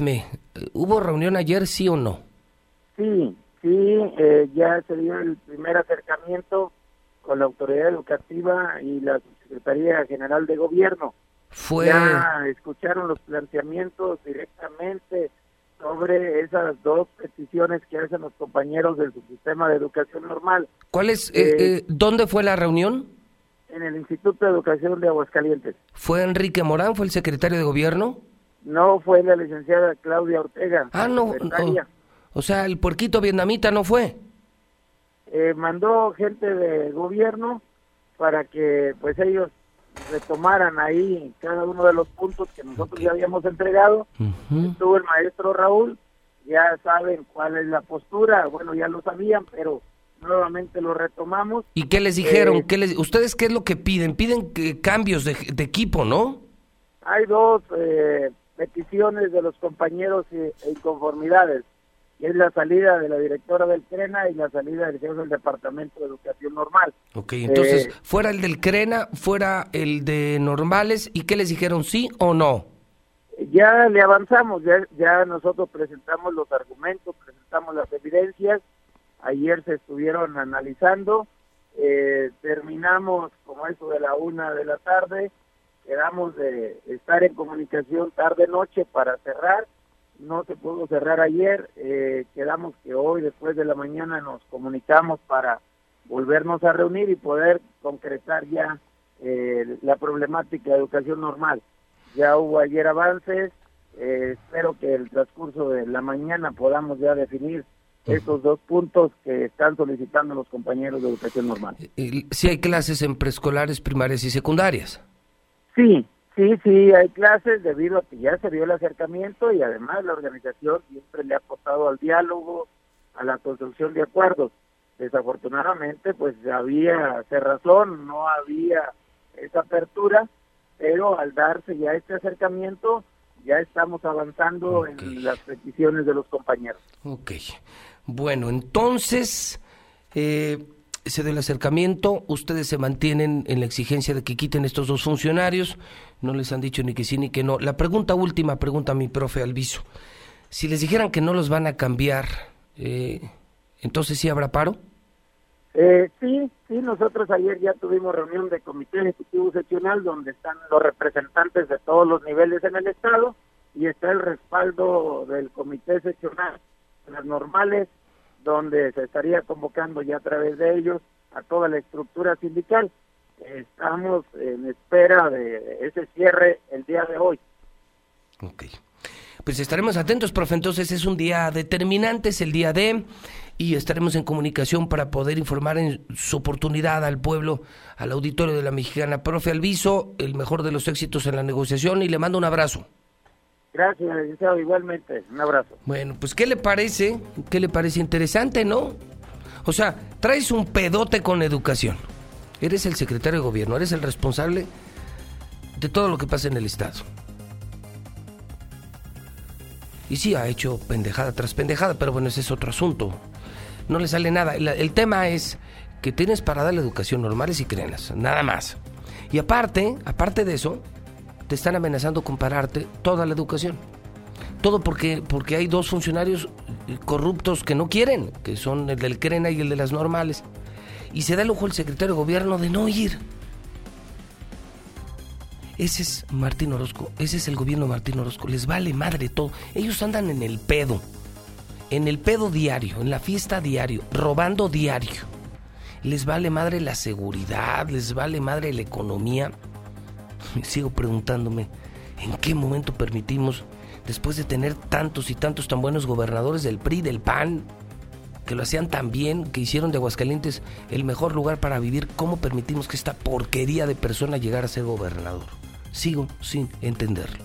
Me, ¿Hubo reunión ayer, sí o no? Sí, sí, eh, ya se dio el primer acercamiento con la autoridad educativa y la Secretaría General de Gobierno. Fue... Ya escucharon los planteamientos directamente sobre esas dos peticiones que hacen los compañeros del sistema de educación normal. ¿Cuál es, eh, eh, ¿Dónde fue la reunión? En el Instituto de Educación de Aguascalientes. ¿Fue Enrique Morán, fue el secretario de Gobierno? No fue la licenciada Claudia Ortega. Ah, no, O sea, el puerquito vietnamita no fue. Eh, mandó gente de gobierno para que pues ellos retomaran ahí cada uno de los puntos que nosotros ya habíamos entregado. Estuvo el maestro Raúl, ya saben cuál es la postura, bueno, ya lo sabían, pero nuevamente lo retomamos. ¿Y qué les dijeron? Eh, ¿Qué les, ¿Ustedes qué es lo que piden? Piden que, cambios de, de, equipo, ¿no? Hay dos eh, peticiones de los compañeros e, inconformidades, y es la salida de la directora del CRENA y la salida del jefe del Departamento de Educación Normal. Ok, entonces, eh, fuera el del CRENA, fuera el de Normales, ¿y qué les dijeron, sí o no? Ya le avanzamos, ya, ya nosotros presentamos los argumentos, presentamos las evidencias, ayer se estuvieron analizando, eh, terminamos como eso de la una de la tarde, quedamos de estar en comunicación tarde-noche para cerrar, no se pudo cerrar ayer, eh, quedamos que hoy después de la mañana nos comunicamos para volvernos a reunir y poder concretar ya eh, la problemática de educación normal. Ya hubo ayer avances, eh, espero que el transcurso de la mañana podamos ya definir esos dos puntos que están solicitando los compañeros de educación normal. Si hay clases en preescolares, primarias y secundarias. Sí, sí, sí, hay clases debido a que ya se dio el acercamiento y además la organización siempre le ha apostado al diálogo, a la construcción de acuerdos. Desafortunadamente, pues había cerrazón, no había esa apertura, pero al darse ya este acercamiento, ya estamos avanzando en las peticiones de los compañeros. Ok. Bueno, entonces, eh, se dio el acercamiento, ustedes se mantienen en la exigencia de que quiten estos dos funcionarios, no les han dicho ni que sí ni que no. La pregunta última, pregunta a mi profe Alviso, si les dijeran que no los van a cambiar, eh, entonces sí habrá paro? Eh, sí, sí, nosotros ayer ya tuvimos reunión de comité ejecutivo seccional donde están los representantes de todos los niveles en el Estado y está el respaldo del comité seccional, las normales, donde se estaría convocando ya a través de ellos a toda la estructura sindical. Estamos en espera de ese cierre el día de hoy. Ok. Pues estaremos atentos, profe. Entonces es un día determinante, es el día de, y estaremos en comunicación para poder informar en su oportunidad al pueblo, al auditorio de la Mexicana. Profe Alviso, el mejor de los éxitos en la negociación y le mando un abrazo. Gracias, licenciado, igualmente. Un abrazo. Bueno, pues ¿qué le parece? ¿Qué le parece interesante, no? O sea, traes un pedote con educación. Eres el secretario de gobierno, eres el responsable de todo lo que pasa en el Estado. Y sí, ha hecho pendejada tras pendejada, pero bueno, ese es otro asunto. No le sale nada. El, tema es que tienes para dar la educación normales y crenas, nada más. Y aparte, aparte de eso, te están amenazando con pararte toda la educación. Todo porque, porque hay dos funcionarios corruptos que no quieren, que son el del Crena y el de las normales. Y se da el ojo el secretario de gobierno de no ir. Ese es Martín Orozco, ese es el gobierno de Martín Orozco. Les vale madre todo. Ellos andan en el pedo, en el pedo diario, en la fiesta diario, robando diario. Les vale madre la seguridad, les vale madre la economía sigo preguntándome, ¿en qué momento permitimos, después de tener tantos y tantos tan buenos gobernadores del PRI, del PAN, que lo hacían tan bien, que hicieron de Aguascalientes el mejor lugar para vivir, ¿cómo permitimos que esta porquería de persona llegara a ser gobernador? Sigo sin entenderlo.